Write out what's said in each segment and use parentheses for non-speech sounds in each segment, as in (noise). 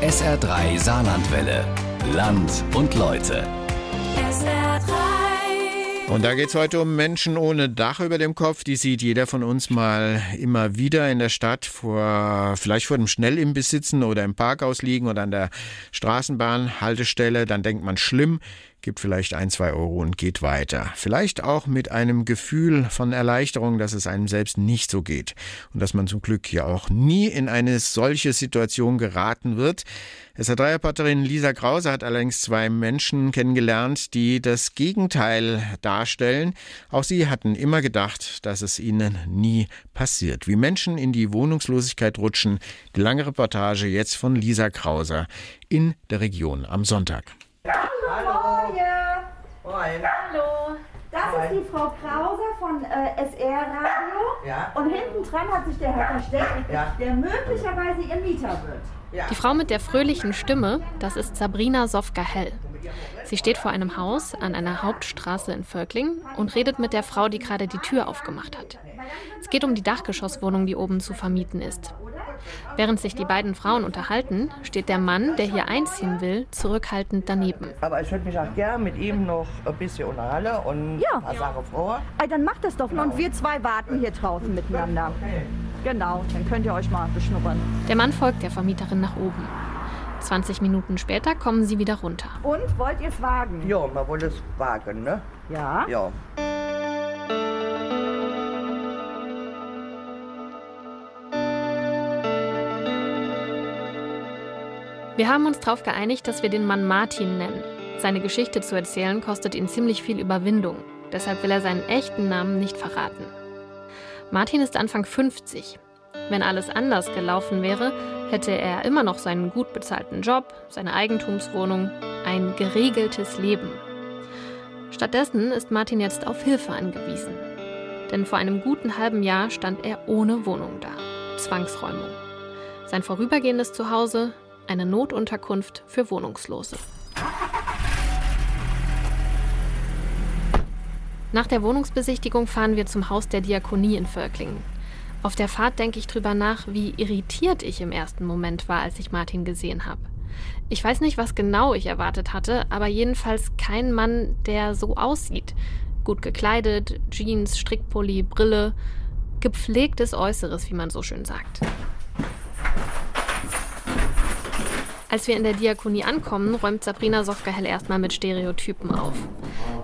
SR3 Saarlandwelle. Land und Leute. Und da geht es heute um Menschen ohne Dach über dem Kopf. Die sieht jeder von uns mal immer wieder in der Stadt, vor, vielleicht vor dem Schnellimbiss sitzen oder im Parkhaus liegen oder an der Straßenbahnhaltestelle. Dann denkt man schlimm, gibt vielleicht ein, zwei Euro und geht weiter. Vielleicht auch mit einem Gefühl von Erleichterung, dass es einem selbst nicht so geht und dass man zum Glück ja auch nie in eine solche Situation geraten wird. SR3-Reporterin Lisa Krause hat allerdings zwei Menschen kennengelernt, die das Gegenteil darstellen. Auch sie hatten immer gedacht, dass es ihnen nie passiert. Wie Menschen in die Wohnungslosigkeit rutschen, die lange Reportage jetzt von Lisa Krause in der Region am Sonntag. Hallo. Moin. Hallo. Das ist die Frau Krause von äh, SR Radio. Ja. Und hinten dran hat sich der Herr versteckt, Ja. der möglicherweise ihr Mieter wird. Die Frau mit der fröhlichen Stimme, das ist Sabrina Sofka-Hell. Sie steht vor einem Haus an einer Hauptstraße in Völkling und redet mit der Frau, die gerade die Tür aufgemacht hat. Es geht um die Dachgeschosswohnung, die oben zu vermieten ist. Während sich die beiden Frauen unterhalten, steht der Mann, der hier einziehen will, zurückhaltend daneben. Aber ich würde mich auch gerne mit ihm noch ein bisschen unterhalten und Ja. ein paar Sachen vor. Ey, dann macht das doch mal und wir zwei warten hier draußen miteinander. Genau, dann könnt ihr euch mal beschnuppern. Der Mann folgt der Vermieterin nach oben. 20 Minuten später kommen sie wieder runter. Und wollt ihr es wagen? Ja, man wollte es wagen, ne? Ja? Ja. Wir haben uns darauf geeinigt, dass wir den Mann Martin nennen. Seine Geschichte zu erzählen kostet ihn ziemlich viel Überwindung. Deshalb will er seinen echten Namen nicht verraten. Martin ist Anfang 50. Wenn alles anders gelaufen wäre, hätte er immer noch seinen gut bezahlten Job, seine Eigentumswohnung, ein geregeltes Leben. Stattdessen ist Martin jetzt auf Hilfe angewiesen. Denn vor einem guten halben Jahr stand er ohne Wohnung da. Zwangsräumung. Sein vorübergehendes Zuhause, eine Notunterkunft für Wohnungslose. Nach der Wohnungsbesichtigung fahren wir zum Haus der Diakonie in Völklingen. Auf der Fahrt denke ich drüber nach, wie irritiert ich im ersten Moment war, als ich Martin gesehen habe. Ich weiß nicht, was genau ich erwartet hatte, aber jedenfalls kein Mann, der so aussieht. Gut gekleidet, Jeans, Strickpulli, Brille, gepflegtes Äußeres, wie man so schön sagt. Als wir in der Diakonie ankommen, räumt Sabrina Sofgahell erstmal mit Stereotypen auf.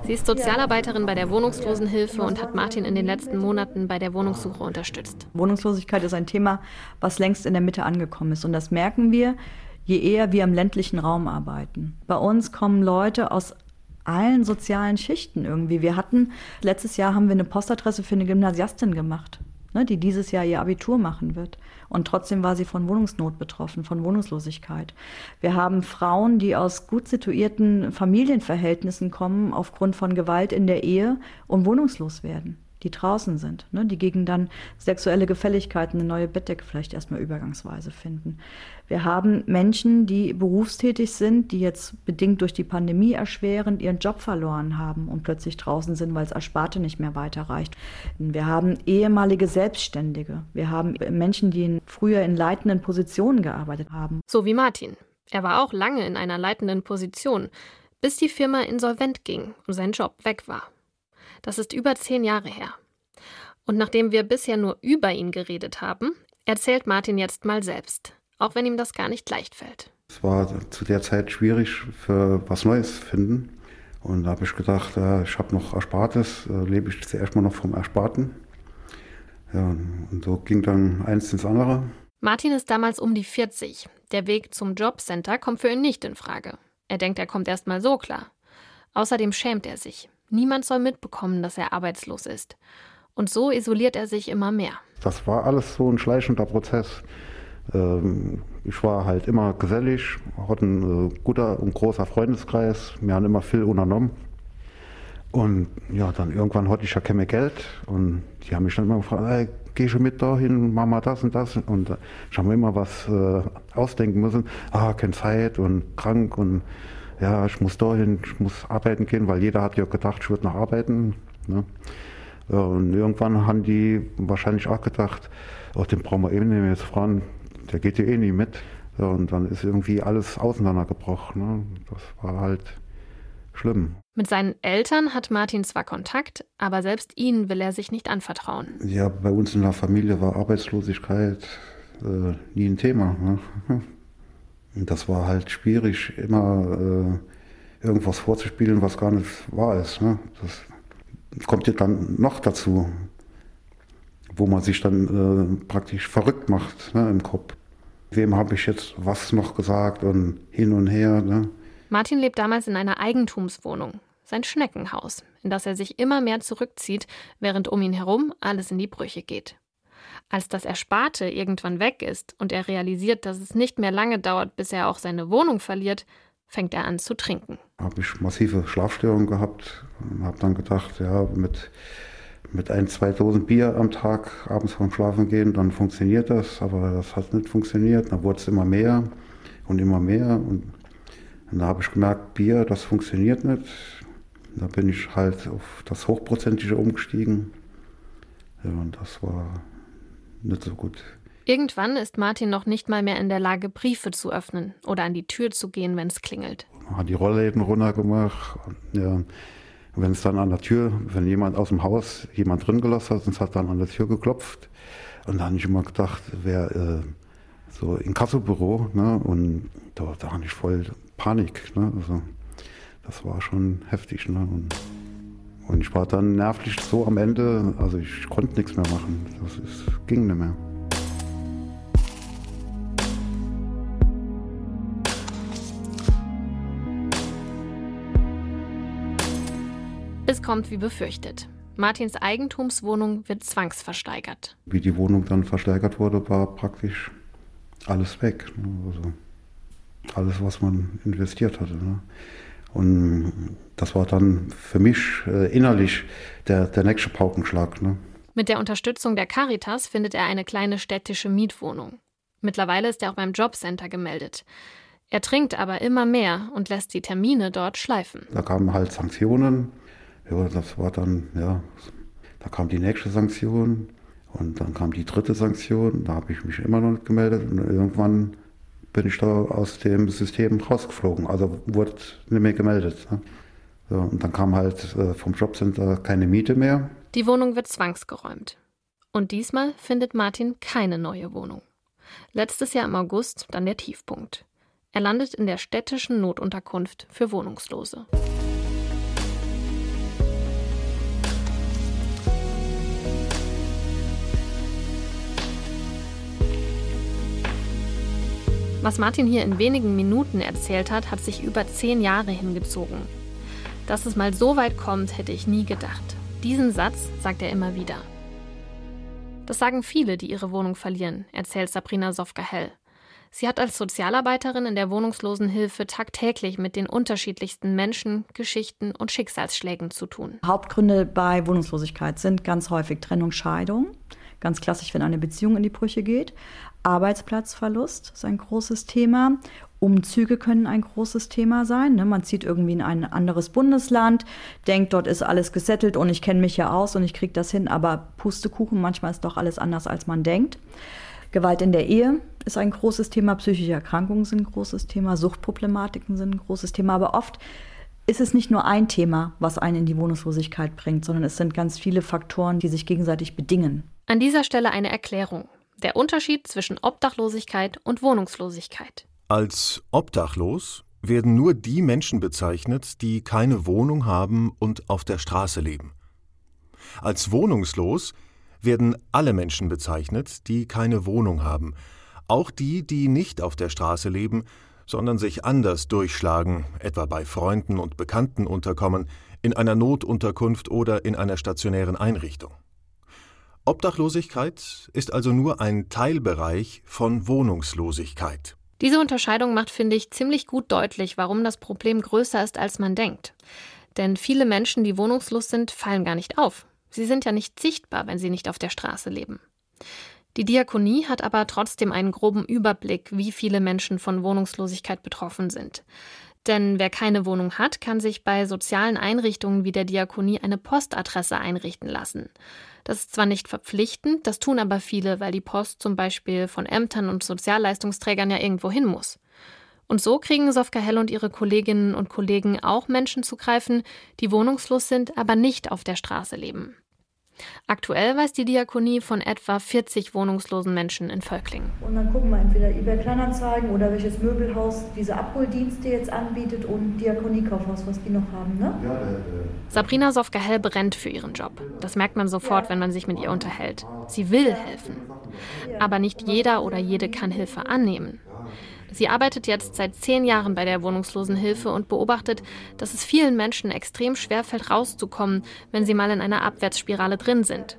Sie ist Sozialarbeiterin bei der Wohnungslosenhilfe und hat Martin in den letzten Monaten bei der Wohnungssuche unterstützt. Wohnungslosigkeit ist ein Thema, was längst in der Mitte angekommen ist. Und das merken wir, je eher wir im ländlichen Raum arbeiten. Bei uns kommen Leute aus allen sozialen Schichten irgendwie. Wir hatten, letztes Jahr haben wir eine Postadresse für eine Gymnasiastin gemacht, ne, die dieses Jahr ihr Abitur machen wird. Und trotzdem war sie von Wohnungsnot betroffen, von Wohnungslosigkeit. Wir haben Frauen, die aus gut situierten Familienverhältnissen kommen, aufgrund von Gewalt in der Ehe und wohnungslos werden die draußen sind, ne, die gegen dann sexuelle Gefälligkeiten eine neue Bettdecke vielleicht erstmal übergangsweise finden. Wir haben Menschen, die berufstätig sind, die jetzt bedingt durch die Pandemie erschwerend ihren Job verloren haben und plötzlich draußen sind, weil es Ersparte nicht mehr weiterreicht. Wir haben ehemalige Selbstständige. Wir haben Menschen, die früher in leitenden Positionen gearbeitet haben. So wie Martin. Er war auch lange in einer leitenden Position, bis die Firma insolvent ging und sein Job weg war. Das ist über zehn Jahre her. Und nachdem wir bisher nur über ihn geredet haben, erzählt Martin jetzt mal selbst, auch wenn ihm das gar nicht leicht fällt. Es war zu der Zeit schwierig für was Neues finden. Und da habe ich gedacht, äh, ich habe noch Erspartes, äh, lebe ich zuerst mal noch vom Ersparten. Ja, und so ging dann eins ins andere. Martin ist damals um die 40. Der Weg zum Jobcenter kommt für ihn nicht in Frage. Er denkt, er kommt erst mal so klar. Außerdem schämt er sich. Niemand soll mitbekommen, dass er arbeitslos ist. Und so isoliert er sich immer mehr. Das war alles so ein schleichender Prozess. Ähm, Ich war halt immer gesellig, hatte ein äh, guter und großer Freundeskreis. Wir haben immer viel unternommen. Und ja, dann irgendwann hatte ich ja kein Geld. Und die haben mich dann immer gefragt, ey, geh schon mit dahin, mach mal das und das. Und äh, ich habe mir immer was äh, ausdenken müssen. Ah, keine Zeit und krank und ja, ich muss dahin, ich muss arbeiten gehen, weil jeder hat ja gedacht, ich würde noch arbeiten. Ne? Und irgendwann haben die wahrscheinlich auch gedacht, oh, den brauchen wir eben nicht mehr jetzt fragen, der geht ja eh nie mit. Und dann ist irgendwie alles auseinandergebrochen. Ne? Das war halt schlimm. Mit seinen Eltern hat Martin zwar Kontakt, aber selbst ihnen will er sich nicht anvertrauen. Ja, bei uns in der Familie war Arbeitslosigkeit äh, nie ein Thema. Ne? (laughs) Und das war halt schwierig, immer äh, irgendwas vorzuspielen, was gar nicht wahr ist. Ne? Das kommt ja dann noch dazu, wo man sich dann äh, praktisch verrückt macht ne, im Kopf. Wem habe ich jetzt was noch gesagt und hin und her. Ne? Martin lebt damals in einer Eigentumswohnung, sein Schneckenhaus, in das er sich immer mehr zurückzieht, während um ihn herum alles in die Brüche geht. Als das Ersparte irgendwann weg ist und er realisiert, dass es nicht mehr lange dauert, bis er auch seine Wohnung verliert, fängt er an zu trinken. Habe ich massive Schlafstörungen gehabt und habe dann gedacht, ja, mit, mit ein, zwei Dosen Bier am Tag abends vorm Schlafen gehen, dann funktioniert das, aber das hat nicht funktioniert. Dann wurde es immer mehr und immer mehr und und da habe ich gemerkt, Bier, das funktioniert nicht. Da bin ich halt auf das Hochprozentige umgestiegen. Ja, und das war nicht so gut. Irgendwann ist Martin noch nicht mal mehr in der Lage, Briefe zu öffnen oder an die Tür zu gehen, wenn es klingelt. Hat die Rollläden runtergemacht. Ja. Wenn es dann an der Tür, wenn jemand aus dem Haus jemand drin gelassen hat, und es hat dann an der Tür geklopft. Und da habe ich immer gedacht, wer äh, so in Kassobüro, ne? Und da, da habe ich voll Panik. Ne? Also, das war schon heftig. Ne? Und, und, ich war dann nervlich so am Ende, also ich konnte nichts mehr machen. Das ist, ging nicht mehr. Es kommt wie befürchtet. Martins Eigentumswohnung wird zwangsversteigert. Wie die Wohnung dann versteigert wurde, war praktisch alles weg. Ne? Also alles, was man investiert hatte. Und das war dann für mich äh, innerlich der, der nächste Paukenschlag. Ne? Mit der Unterstützung der Caritas findet er eine kleine städtische Mietwohnung. Mittlerweile ist er auch beim Jobcenter gemeldet. Er trinkt aber immer mehr und lässt die Termine dort schleifen. Da kamen halt Sanktionen. Ja, das war dann, ja, da kam die nächste Sanktion und dann kam die dritte Sanktion. Da habe ich mich immer noch nicht gemeldet und irgendwann bin ich da aus dem System rausgeflogen. Also wurde nicht mehr gemeldet. Ne? So, und dann kam halt äh, vom Jobcenter keine Miete mehr. Die Wohnung wird zwangsgeräumt. Und diesmal findet Martin keine neue Wohnung. Letztes Jahr im August dann der Tiefpunkt. Er landet in der städtischen Notunterkunft für Wohnungslose. Was Martin hier in wenigen Minuten erzählt hat, hat sich über zehn Jahre hingezogen. Dass es mal so weit kommt, hätte ich nie gedacht. Diesen Satz sagt er immer wieder. Das sagen viele, die ihre Wohnung verlieren, erzählt Sabrina Sofka-Hell. Sie hat als Sozialarbeiterin in der Wohnungslosenhilfe tagtäglich mit den unterschiedlichsten Menschen, Geschichten und Schicksalsschlägen zu tun. Hauptgründe bei Wohnungslosigkeit sind ganz häufig Trennung, Scheidung. Ganz klassisch, wenn eine Beziehung in die Brüche geht. Arbeitsplatzverlust ist ein großes Thema. Umzüge können ein großes Thema sein. Ne? Man zieht irgendwie in ein anderes Bundesland, denkt, dort ist alles gesettelt und ich kenne mich ja aus und ich kriege das hin, aber Pustekuchen, manchmal ist doch alles anders, als man denkt. Gewalt in der Ehe ist ein großes Thema, psychische Erkrankungen sind ein großes Thema, Suchtproblematiken sind ein großes Thema, aber oft ist es nicht nur ein Thema, was einen in die Wohnungslosigkeit bringt, sondern es sind ganz viele Faktoren, die sich gegenseitig bedingen. An dieser Stelle eine Erklärung. Der Unterschied zwischen Obdachlosigkeit und Wohnungslosigkeit. Als obdachlos werden nur die Menschen bezeichnet, die keine Wohnung haben und auf der Straße leben. Als wohnungslos werden alle Menschen bezeichnet, die keine Wohnung haben, auch die, die nicht auf der Straße leben, sondern sich anders durchschlagen, etwa bei Freunden und Bekannten unterkommen, in einer Notunterkunft oder in einer stationären Einrichtung. Obdachlosigkeit ist also nur ein Teilbereich von Wohnungslosigkeit. Diese Unterscheidung macht, finde ich, ziemlich gut deutlich, warum das Problem größer ist, als man denkt. Denn viele Menschen, die wohnungslos sind, fallen gar nicht auf. Sie sind ja nicht sichtbar, wenn sie nicht auf der Straße leben. Die Diakonie hat aber trotzdem einen groben Überblick, wie viele Menschen von Wohnungslosigkeit betroffen sind. Denn wer keine Wohnung hat, kann sich bei sozialen Einrichtungen wie der Diakonie eine Postadresse einrichten lassen. Das ist zwar nicht verpflichtend, das tun aber viele, weil die Post zum Beispiel von Ämtern und Sozialleistungsträgern ja irgendwo hin muss. Und so kriegen Sofka Hell und ihre Kolleginnen und Kollegen auch Menschen zu greifen, die wohnungslos sind, aber nicht auf der Straße leben. Aktuell weiß die Diakonie von etwa 40 wohnungslosen Menschen in Völklingen. Und dann gucken wir entweder eBay Kleinanzeigen oder welches Möbelhaus diese Abholdienste jetzt anbietet und Diakoniekaufhaus, was die noch haben, ne? Ja, Sabrina Sofka-Hell brennt für ihren Job. Das merkt man sofort, wenn man sich mit ihr unterhält. Sie will helfen. Aber nicht jeder oder jede kann Hilfe annehmen. Sie arbeitet jetzt seit zehn Jahren bei der Wohnungslosenhilfe und beobachtet, dass es vielen Menschen extrem schwer fällt, rauszukommen, wenn sie mal in einer Abwärtsspirale drin sind.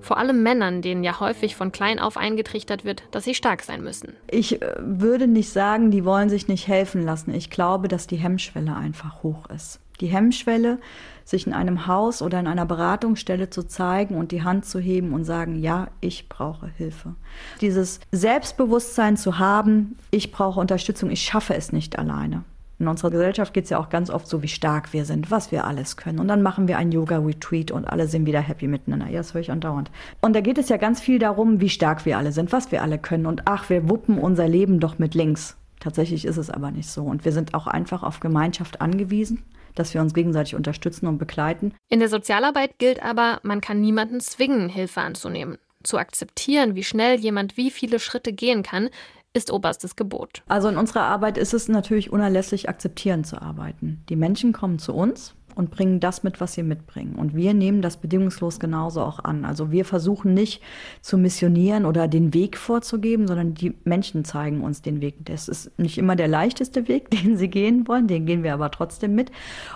Vor allem Männern, denen ja häufig von klein auf eingetrichtert wird, dass sie stark sein müssen. Ich äh, würde nicht sagen, die wollen sich nicht helfen lassen. Ich glaube, dass die Hemmschwelle einfach hoch ist. Die Hemmschwelle, sich in einem Haus oder in einer Beratungsstelle zu zeigen und die Hand zu heben und sagen, ja, ich brauche Hilfe. Dieses Selbstbewusstsein zu haben, ich brauche Unterstützung, ich schaffe es nicht alleine. In unserer Gesellschaft geht es ja auch ganz oft so, wie stark wir sind, was wir alles können. Und dann machen wir ein Yoga-Retreat und alle sind wieder happy miteinander. Ja, das höre ich andauernd. Und da geht es ja ganz viel darum, wie stark wir alle sind, was wir alle können. Und ach, wir wuppen unser Leben doch mit links. Tatsächlich ist es aber nicht so. Und wir sind auch einfach auf Gemeinschaft angewiesen dass wir uns gegenseitig unterstützen und begleiten. In der Sozialarbeit gilt aber, man kann niemanden zwingen, Hilfe anzunehmen. Zu akzeptieren, wie schnell jemand wie viele Schritte gehen kann, ist oberstes Gebot. Also in unserer Arbeit ist es natürlich unerlässlich, akzeptierend zu arbeiten. Die Menschen kommen zu uns und bringen das mit, was sie mitbringen. Und wir nehmen das bedingungslos genauso auch an. Also wir versuchen nicht zu missionieren oder den Weg vorzugeben, sondern die Menschen zeigen uns den Weg. Das ist nicht immer der leichteste Weg, (laughs) den sie gehen wollen, den gehen wir aber trotzdem mit.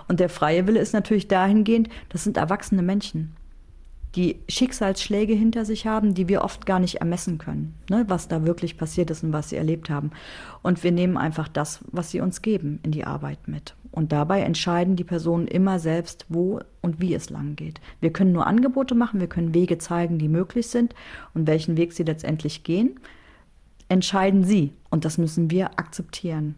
Und der freie Wille ist natürlich dahingehend, das sind erwachsene Menschen die Schicksalsschläge hinter sich haben, die wir oft gar nicht ermessen können, ne, was da wirklich passiert ist und was sie erlebt haben. Und wir nehmen einfach das, was sie uns geben, in die Arbeit mit. Und dabei entscheiden die Personen immer selbst, wo und wie es lang geht. Wir können nur Angebote machen, wir können Wege zeigen, die möglich sind und welchen Weg sie letztendlich gehen, entscheiden sie. Und das müssen wir akzeptieren.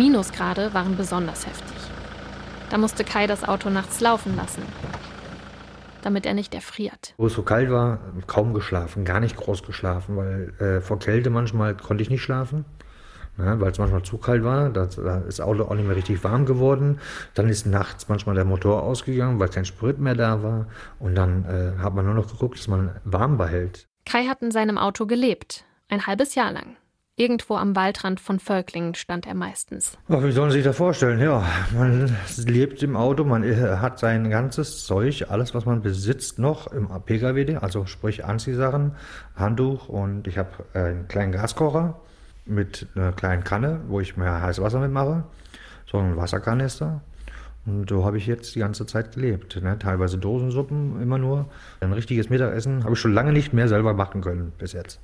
Minusgrade waren besonders heftig. Da musste Kai das Auto nachts laufen lassen, damit er nicht erfriert. Wo es so kalt war, kaum geschlafen, gar nicht groß geschlafen, weil äh, vor Kälte manchmal konnte ich nicht schlafen. Ja, weil es manchmal zu kalt war, da ist das Auto auch nicht mehr richtig warm geworden. Dann ist nachts manchmal der Motor ausgegangen, weil kein Sprit mehr da war. Und dann äh, hat man nur noch geguckt, dass man warm behält. Kai hat in seinem Auto gelebt, ein halbes Jahr lang. Irgendwo am Waldrand von Völklingen stand er meistens. Ach, wie sollen Sie sich das vorstellen? Ja, man lebt im Auto, man äh, hat sein ganzes Zeug, alles, was man besitzt, noch im PKW, also sprich Anziehsachen, Handtuch und ich habe äh, einen kleinen Gaskocher mit einer kleinen Kanne, wo ich mir heißes Wasser mitmache, so ein Wasserkanister. Und so habe ich jetzt die ganze Zeit gelebt. Ne? Teilweise Dosensuppen immer nur. Ein richtiges Mittagessen habe ich schon lange nicht mehr selber machen können bis jetzt.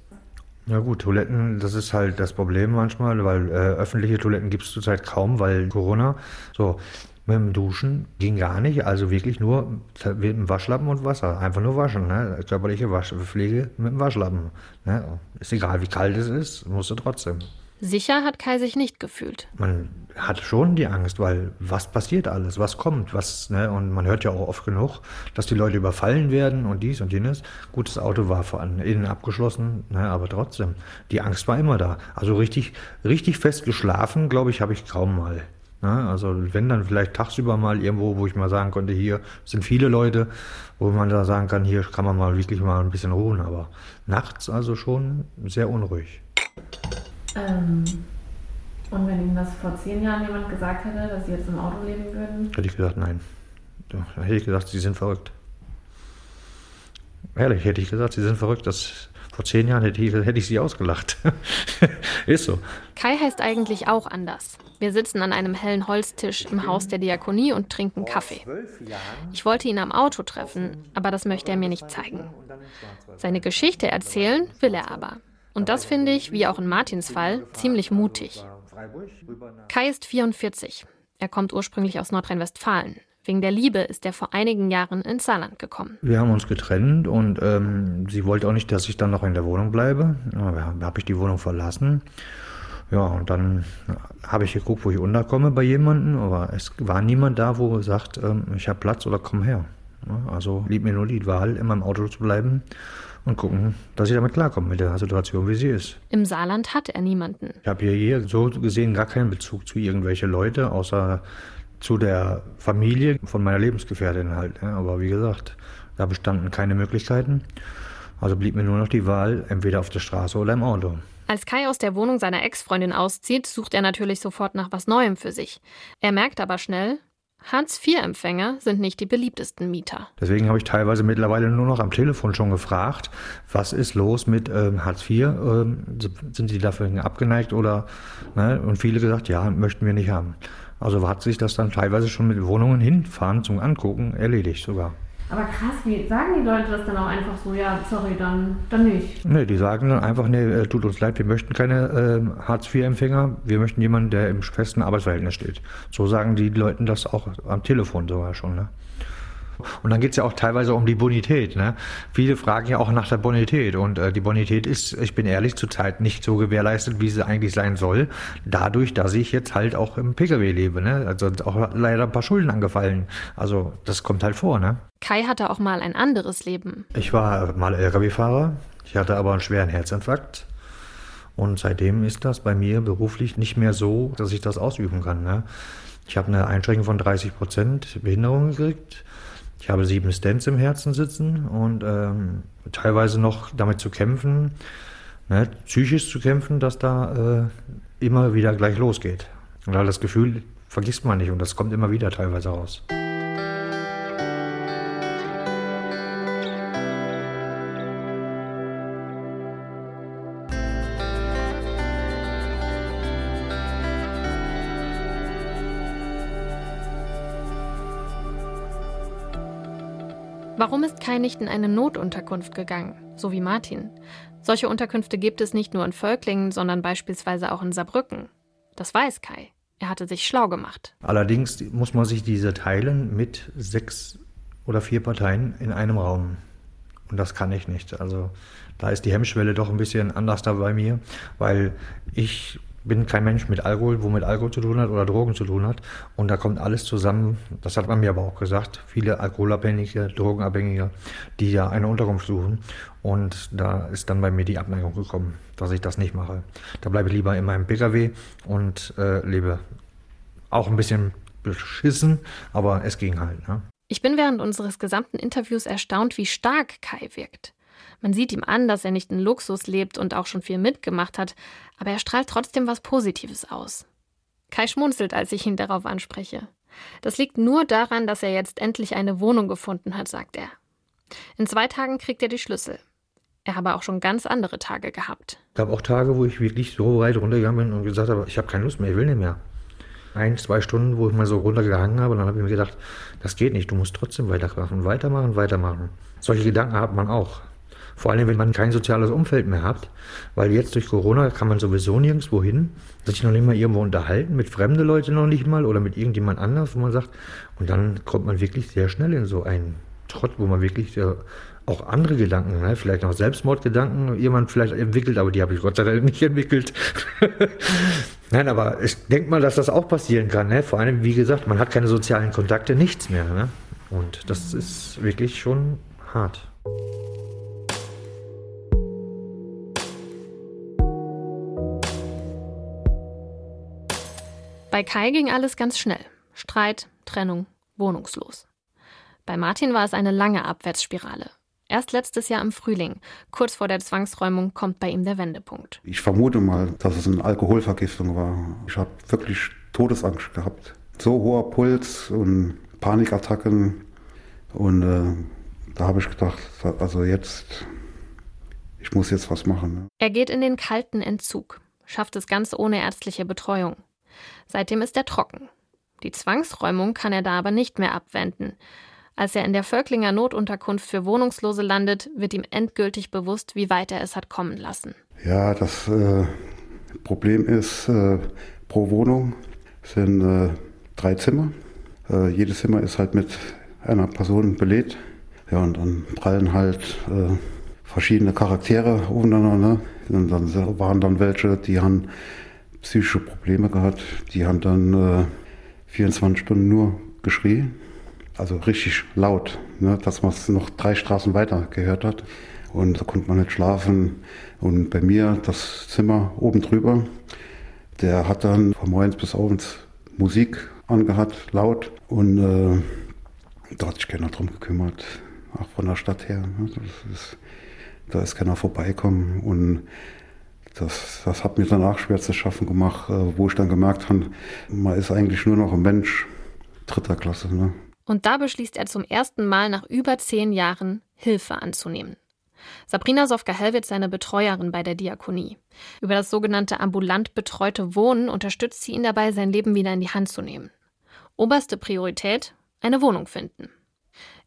Ja gut, Toiletten, das ist halt das Problem manchmal, weil äh, öffentliche Toiletten gibt es zurzeit kaum, weil Corona. So, mit dem Duschen ging gar nicht, also wirklich nur mit dem Waschlappen und Wasser. Einfach nur waschen, ne? Körperliche Waschpflege mit dem Waschlappen. Ne? Ist egal, wie kalt es ist, musst du trotzdem. Sicher hat Kai sich nicht gefühlt. Man hat schon die Angst, weil was passiert alles, was kommt, was, ne? Und man hört ja auch oft genug, dass die Leute überfallen werden und dies und jenes. Gut, das Auto war von innen abgeschlossen, ne? aber trotzdem, die Angst war immer da. Also richtig, richtig fest geschlafen, glaube ich, habe ich kaum mal. Ne? Also wenn dann vielleicht tagsüber mal irgendwo, wo ich mal sagen konnte, hier sind viele Leute, wo man da sagen kann, hier kann man mal wirklich mal ein bisschen ruhen, aber nachts also schon sehr unruhig. Ähm, und wenn Ihnen das vor zehn Jahren jemand gesagt hätte, dass Sie jetzt im Auto leben würden? Hätte ich gesagt, nein. Da hätte ich gesagt, Sie sind verrückt. Ehrlich, hätte ich gesagt, Sie sind verrückt. Das, vor zehn Jahren hätte ich, hätte ich Sie ausgelacht. (laughs) Ist so. Kai heißt eigentlich auch anders. Wir sitzen an einem hellen Holztisch im Haus der Diakonie und trinken Kaffee. Ich wollte ihn am Auto treffen, aber das möchte er mir nicht zeigen. Seine Geschichte erzählen will er aber. Und das finde ich, wie auch in Martins Fall, ziemlich mutig. Kai ist 44. Er kommt ursprünglich aus Nordrhein-Westfalen. Wegen der Liebe ist er vor einigen Jahren ins Saarland gekommen. Wir haben uns getrennt und ähm, sie wollte auch nicht, dass ich dann noch in der Wohnung bleibe. Da habe ich die Wohnung verlassen. Ja, und dann habe ich geguckt, wo ich unterkomme bei jemandem, aber es war niemand da, wo sagt, ähm, ich habe Platz oder komm her. Also blieb mir nur die Wahl, in meinem Auto zu bleiben und gucken, dass ich damit klarkomme mit der Situation, wie sie ist. Im Saarland hat er niemanden. Ich habe hier, hier so gesehen gar keinen Bezug zu irgendwelchen Leute, außer zu der Familie von meiner Lebensgefährtin halt. Aber wie gesagt, da bestanden keine Möglichkeiten. Also blieb mir nur noch die Wahl, entweder auf der Straße oder im Auto. Als Kai aus der Wohnung seiner Ex-Freundin auszieht, sucht er natürlich sofort nach was Neuem für sich. Er merkt aber schnell, Hartz-IV-Empfänger sind nicht die beliebtesten Mieter. Deswegen habe ich teilweise mittlerweile nur noch am Telefon schon gefragt, was ist los mit ähm, Hartz IV? Ähm, sind Sie dafür abgeneigt oder? Ne? Und viele gesagt, ja, möchten wir nicht haben. Also hat sich das dann teilweise schon mit Wohnungen hinfahren zum Angucken erledigt sogar. Aber krass, wie sagen die Leute das dann auch einfach so, ja, sorry, dann, dann nicht? Nee, die sagen dann einfach, nee, äh, tut uns leid, wir möchten keine äh, Hartz-IV-Empfänger, wir möchten jemanden, der im festen Arbeitsverhältnis steht. So sagen die Leuten das auch am Telefon sogar schon. Ne? Und dann geht es ja auch teilweise um die Bonität. Ne? Viele fragen ja auch nach der Bonität. Und äh, die Bonität ist, ich bin ehrlich, zurzeit nicht so gewährleistet, wie sie eigentlich sein soll. Dadurch, dass ich jetzt halt auch im Pkw lebe. Ne? Also auch leider ein paar Schulden angefallen. Also das kommt halt vor. Ne? Kai hatte auch mal ein anderes Leben. Ich war mal Lkw-Fahrer. Ich hatte aber einen schweren Herzinfarkt. Und seitdem ist das bei mir beruflich nicht mehr so, dass ich das ausüben kann. Ne? Ich habe eine Einschränkung von 30 Prozent Behinderung gekriegt. Ich habe sieben Stents im Herzen sitzen und ähm, teilweise noch damit zu kämpfen, ne, psychisch zu kämpfen, dass da äh, immer wieder gleich losgeht. Und das Gefühl vergisst man nicht und das kommt immer wieder teilweise raus. Warum ist Kai nicht in eine Notunterkunft gegangen, so wie Martin? Solche Unterkünfte gibt es nicht nur in Völklingen, sondern beispielsweise auch in Saarbrücken. Das weiß Kai. Er hatte sich schlau gemacht. Allerdings muss man sich diese teilen mit sechs oder vier Parteien in einem Raum. Und das kann ich nicht. Also da ist die Hemmschwelle doch ein bisschen anders da bei mir, weil ich bin kein Mensch mit Alkohol, wo mit Alkohol zu tun hat oder Drogen zu tun hat. Und da kommt alles zusammen. Das hat man mir aber auch gesagt. Viele Alkoholabhängige, Drogenabhängige, die ja eine Unterkunft suchen. Und da ist dann bei mir die Abneigung gekommen, dass ich das nicht mache. Da bleibe ich lieber in meinem Pkw und äh, lebe auch ein bisschen beschissen, aber es ging halt. Ne? Ich bin während unseres gesamten Interviews erstaunt, wie stark Kai wirkt. Man sieht ihm an, dass er nicht in Luxus lebt und auch schon viel mitgemacht hat, aber er strahlt trotzdem was Positives aus. Kai schmunzelt, als ich ihn darauf anspreche. Das liegt nur daran, dass er jetzt endlich eine Wohnung gefunden hat, sagt er. In zwei Tagen kriegt er die Schlüssel. Er habe auch schon ganz andere Tage gehabt. Es gab auch Tage, wo ich wirklich so weit runtergegangen bin und gesagt habe, ich habe keine Lust mehr, ich will nicht mehr. Ein, zwei Stunden, wo ich mal so runtergehangen habe, und dann habe ich mir gedacht, das geht nicht, du musst trotzdem weitermachen, weitermachen, weitermachen. Solche Gedanken hat man auch. Vor allem, wenn man kein soziales Umfeld mehr hat, weil jetzt durch Corona kann man sowieso nirgendwo hin, sich noch nicht mal irgendwo unterhalten, mit fremden Leuten noch nicht mal oder mit irgendjemand anders, wo man sagt, und dann kommt man wirklich sehr schnell in so einen Trott, wo man wirklich äh, auch andere Gedanken, ne? vielleicht auch Selbstmordgedanken, jemand vielleicht entwickelt, aber die habe ich Gott sei Dank nicht (laughs) entwickelt. Nein, aber ich denke mal, dass das auch passieren kann. Ne? Vor allem, wie gesagt, man hat keine sozialen Kontakte, nichts mehr. Ne? Und das ist wirklich schon hart. Bei Kai ging alles ganz schnell. Streit, Trennung, wohnungslos. Bei Martin war es eine lange Abwärtsspirale. Erst letztes Jahr im Frühling, kurz vor der Zwangsräumung, kommt bei ihm der Wendepunkt. Ich vermute mal, dass es eine Alkoholvergiftung war. Ich habe wirklich Todesangst gehabt. So hoher Puls und Panikattacken. Und äh, da habe ich gedacht, also jetzt, ich muss jetzt was machen. Ne? Er geht in den kalten Entzug, schafft es ganz ohne ärztliche Betreuung. Seitdem ist er trocken. Die Zwangsräumung kann er da aber nicht mehr abwenden. Als er in der Völklinger Notunterkunft für Wohnungslose landet, wird ihm endgültig bewusst, wie weit er es hat kommen lassen. Ja, das äh, Problem ist, äh, pro Wohnung sind äh, drei Zimmer. Äh, jedes Zimmer ist halt mit einer Person belegt. Ja, und dann prallen halt äh, verschiedene Charaktere aufeinander. Ne? Und dann waren dann welche, die haben psychische Probleme gehabt. Die haben dann 24 Stunden nur geschrien. Also richtig laut, ne? dass man es noch drei Straßen weiter gehört hat. Und da konnte man nicht schlafen. Und bei mir das Zimmer oben drüber, der hat dann von morgens bis abends Musik angehabt, laut. Und äh, da hat sich keiner drum gekümmert, auch von der Stadt her. Ne? Ist, da ist keiner vorbeikommen. Und das, das hat mir danach schwer zu schaffen gemacht, äh, wo ich dann gemerkt habe, man ist eigentlich nur noch ein Mensch dritter Klasse. Ne? Und da beschließt er zum ersten Mal nach über zehn Jahren Hilfe anzunehmen. Sabrina Sofka-Hell wird seine Betreuerin bei der Diakonie. Über das sogenannte ambulant betreute Wohnen unterstützt sie ihn dabei, sein Leben wieder in die Hand zu nehmen. Oberste Priorität: eine Wohnung finden.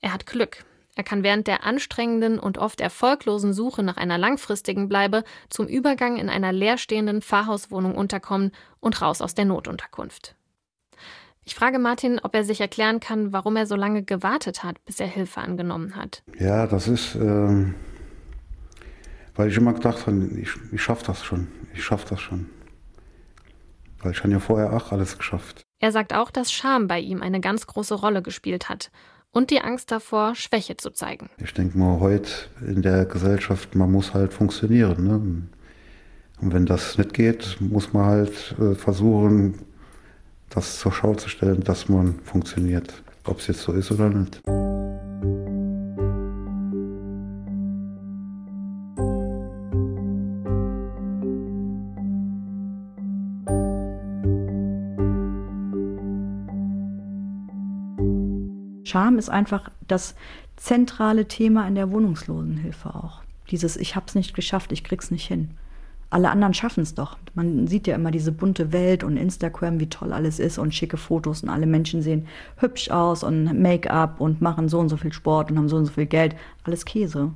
Er hat Glück. Er kann während der anstrengenden und oft erfolglosen Suche nach einer langfristigen Bleibe zum Übergang in einer leerstehenden Pfarrhauswohnung unterkommen und raus aus der Notunterkunft. Ich frage Martin, ob er sich erklären kann, warum er so lange gewartet hat, bis er Hilfe angenommen hat. Ja, das ist, äh, weil ich immer gedacht habe, ich, ich schaffe das schon, ich schaffe das schon. Weil ich habe ja vorher auch alles geschafft. Er sagt auch, dass Scham bei ihm eine ganz große Rolle gespielt hat und die Angst davor, Schwäche zu zeigen. Ich denke mal, heute in der Gesellschaft, man muss halt funktionieren. Ne? Und wenn das nicht geht, muss man halt äh, versuchen, das zur Schau zu stellen, dass man funktioniert. Ob es jetzt so ist oder nicht. Scham ist einfach das zentrale Thema in der Wohnungslosenhilfe auch. Dieses Ich hab's nicht geschafft, ich krieg's nicht hin. Alle anderen schaffen es doch. Man sieht ja immer diese bunte Welt und Instagram, wie toll alles ist und schicke Fotos und alle Menschen sehen hübsch aus und Make-up und machen so und so viel Sport und haben so und so viel Geld. Alles Käse.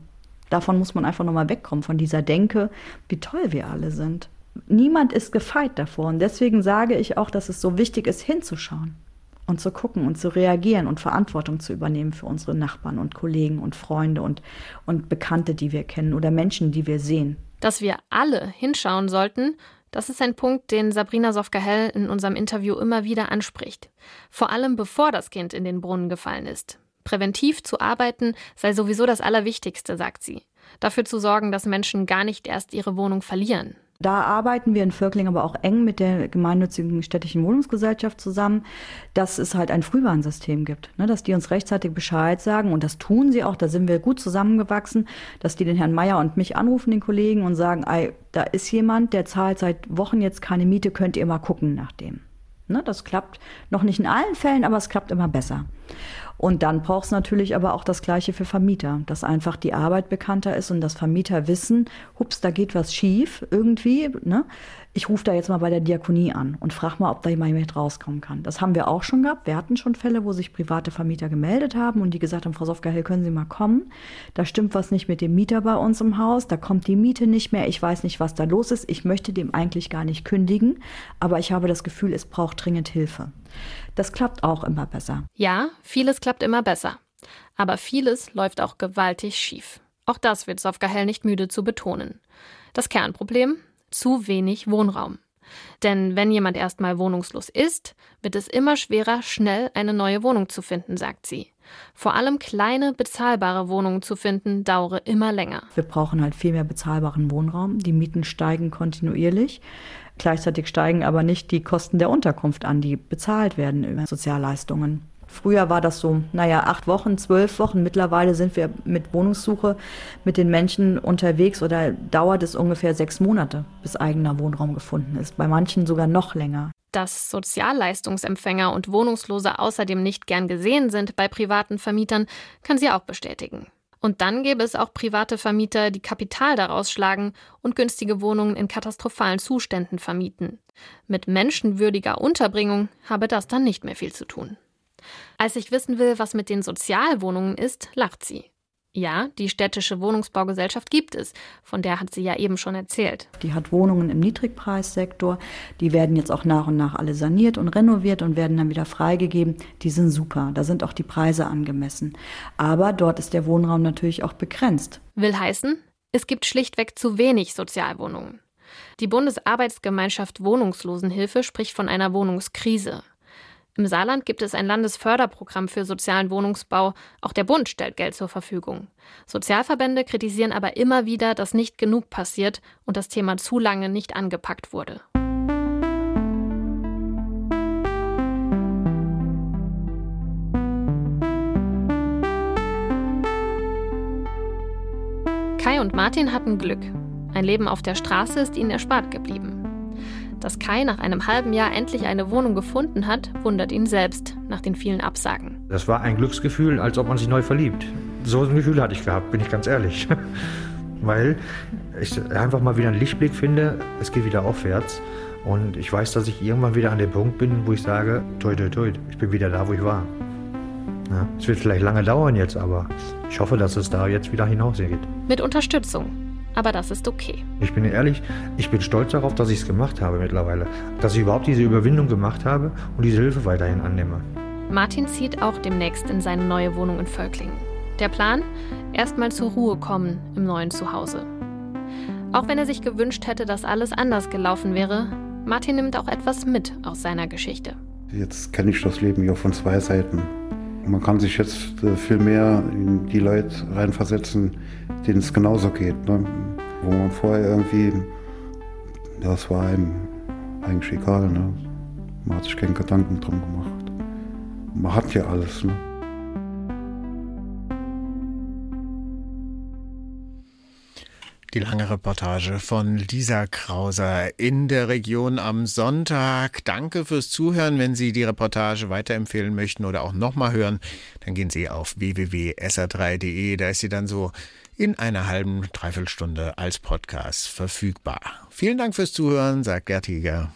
Davon muss man einfach nochmal wegkommen, von dieser Denke, wie toll wir alle sind. Niemand ist gefeit davor und deswegen sage ich auch, dass es so wichtig ist, hinzuschauen und zu gucken und zu reagieren und Verantwortung zu übernehmen für unsere Nachbarn und Kollegen und Freunde und, und Bekannte, die wir kennen oder Menschen, die wir sehen. Dass wir alle hinschauen sollten, das ist ein Punkt, den Sabrina Sofka-Hell in unserem Interview immer wieder anspricht. Vor allem bevor das Kind in den Brunnen gefallen ist. Präventiv zu arbeiten sei sowieso das Allerwichtigste, sagt sie. Dafür zu sorgen, dass Menschen gar nicht erst ihre Wohnung verlieren. Da arbeiten wir in Völkling aber auch eng mit der gemeinnützigen städtischen Wohnungsgesellschaft zusammen, dass es halt ein Frühwarnsystem gibt, ne, dass die uns rechtzeitig Bescheid sagen und das tun sie auch, da sind wir gut zusammengewachsen, dass die den Herrn Meier und mich anrufen, den Kollegen, und sagen, ey, da ist jemand, der zahlt seit Wochen jetzt keine Miete, könnt ihr mal gucken nach dem. Ne, das klappt noch nicht in allen Fällen, aber es klappt immer besser. Und dann braucht es natürlich aber auch das Gleiche für Vermieter, dass einfach die Arbeit bekannter ist und dass Vermieter wissen, hups, da geht was schief irgendwie. Ne? ich rufe da jetzt mal bei der Diakonie an und frage mal, ob da jemand rauskommen kann. Das haben wir auch schon gehabt. Wir hatten schon Fälle, wo sich private Vermieter gemeldet haben und die gesagt haben, Frau Sofgehell, können Sie mal kommen? Da stimmt was nicht mit dem Mieter bei uns im Haus, da kommt die Miete nicht mehr, ich weiß nicht, was da los ist. Ich möchte dem eigentlich gar nicht kündigen, aber ich habe das Gefühl, es braucht dringend Hilfe. Das klappt auch immer besser. Ja, vieles klappt immer besser. Aber vieles läuft auch gewaltig schief. Auch das wird Sofgehell nicht müde zu betonen. Das Kernproblem, zu wenig Wohnraum. Denn wenn jemand erstmal wohnungslos ist, wird es immer schwerer, schnell eine neue Wohnung zu finden, sagt sie. Vor allem kleine, bezahlbare Wohnungen zu finden, dauere immer länger. Wir brauchen halt viel mehr bezahlbaren Wohnraum. Die Mieten steigen kontinuierlich. Gleichzeitig steigen aber nicht die Kosten der Unterkunft an, die bezahlt werden über Sozialleistungen. Früher war das so, naja, acht Wochen, zwölf Wochen. Mittlerweile sind wir mit Wohnungssuche mit den Menschen unterwegs oder dauert es ungefähr sechs Monate, bis eigener Wohnraum gefunden ist. Bei manchen sogar noch länger. Dass Sozialleistungsempfänger und Wohnungslose außerdem nicht gern gesehen sind bei privaten Vermietern, kann sie auch bestätigen. Und dann gäbe es auch private Vermieter, die Kapital daraus schlagen und günstige Wohnungen in katastrophalen Zuständen vermieten. Mit menschenwürdiger Unterbringung habe das dann nicht mehr viel zu tun. Als ich wissen will, was mit den Sozialwohnungen ist, lacht sie. Ja, die städtische Wohnungsbaugesellschaft gibt es. Von der hat sie ja eben schon erzählt. Die hat Wohnungen im Niedrigpreissektor. Die werden jetzt auch nach und nach alle saniert und renoviert und werden dann wieder freigegeben. Die sind super. Da sind auch die Preise angemessen. Aber dort ist der Wohnraum natürlich auch begrenzt. Will heißen, es gibt schlichtweg zu wenig Sozialwohnungen. Die Bundesarbeitsgemeinschaft Wohnungslosenhilfe spricht von einer Wohnungskrise. Im Saarland gibt es ein Landesförderprogramm für sozialen Wohnungsbau. Auch der Bund stellt Geld zur Verfügung. Sozialverbände kritisieren aber immer wieder, dass nicht genug passiert und das Thema zu lange nicht angepackt wurde. Kai und Martin hatten Glück. Ein Leben auf der Straße ist ihnen erspart geblieben. Dass Kai nach einem halben Jahr endlich eine Wohnung gefunden hat, wundert ihn selbst nach den vielen Absagen. Das war ein Glücksgefühl, als ob man sich neu verliebt. So ein Gefühl hatte ich gehabt, bin ich ganz ehrlich. (laughs) Weil ich einfach mal wieder einen Lichtblick finde, es geht wieder aufwärts. Und ich weiß, dass ich irgendwann wieder an dem Punkt bin, wo ich sage, toi, toi, toi, ich bin wieder da, wo ich war. Ja, es wird vielleicht lange dauern jetzt, aber ich hoffe, dass es da jetzt wieder hinausgeht. Mit Unterstützung aber das ist okay. Ich bin ehrlich, ich bin stolz darauf, dass ich es gemacht habe mittlerweile. Dass ich überhaupt diese Überwindung gemacht habe und diese Hilfe weiterhin annehme. Martin zieht auch demnächst in seine neue Wohnung in Völklingen. Der Plan? Erstmal zur Ruhe kommen im neuen Zuhause. Auch wenn er sich gewünscht hätte, dass alles anders gelaufen wäre, Martin nimmt auch etwas mit aus seiner Geschichte. Jetzt kenne ich das Leben ja von zwei Seiten. Man kann sich jetzt äh, viel mehr in die Leute reinversetzen, denen es genauso geht. Ne? Wo man vorher irgendwie, das war einem eigentlich egal. Ne? Man hat sich keinen Gedanken drum gemacht. Man hat ja alles. Ne? Die lange Reportage von Lisa Krauser in der Region am Sonntag. Danke fürs Zuhören. Wenn Sie die Reportage weiterempfehlen möchten oder auch nochmal hören, dann gehen Sie auf www.sr3.de. Da ist sie dann so in einer halben, dreiviertel Stunde als Podcast verfügbar. Vielen Dank fürs Zuhören, sagt Gerd Hieger.